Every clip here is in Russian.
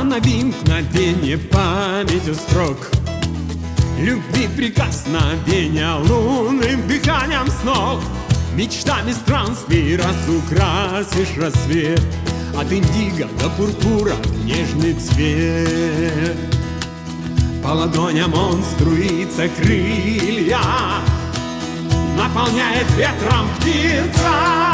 Останови мгновение памятью строк. Любви прикосновения лунным дыханием снов. Мечтами странствий разукрасишь рассвет. От индиго до пурпура нежный цвет. По ладоням он струится крылья Наполняет ветром птица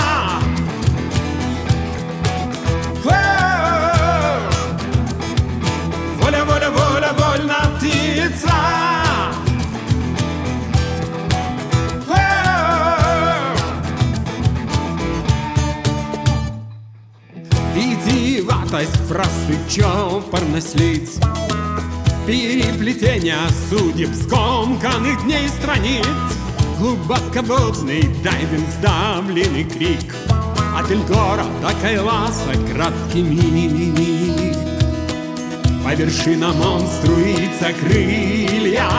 Витиеватость простых чопорность лиц Переплетение судеб скомканных дней страниц. Глубоководный дайвинг, сдавленный крик. От Эльгора до Кайласа краткий миг. По вершинам он струится крылья.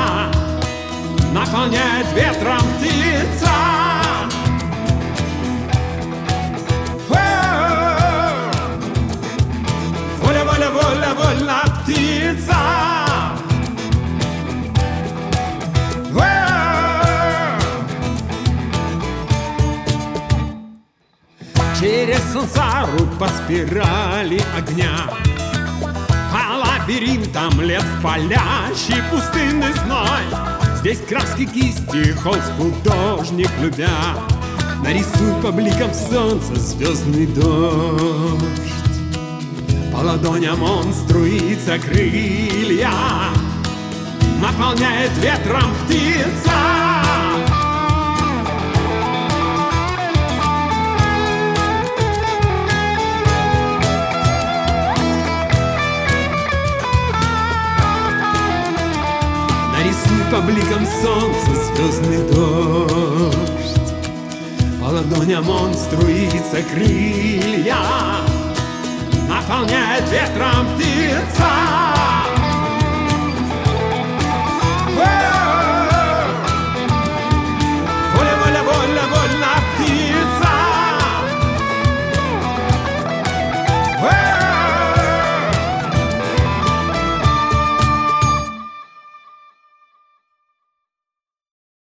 Наполняет ветром птица воля, птица. Через сансару по спирали огня. По лабиринтам лет в палящий пустынный зной. Здесь краски кисти, холст художник любя. Нарисуй по бликам солнца звездный дождь По ладоням он струится крылья Наполняет ветром птица. Нарисуй по бликам солнца звездный дождь. По ладоням он струится крылья наполняет ветром птица.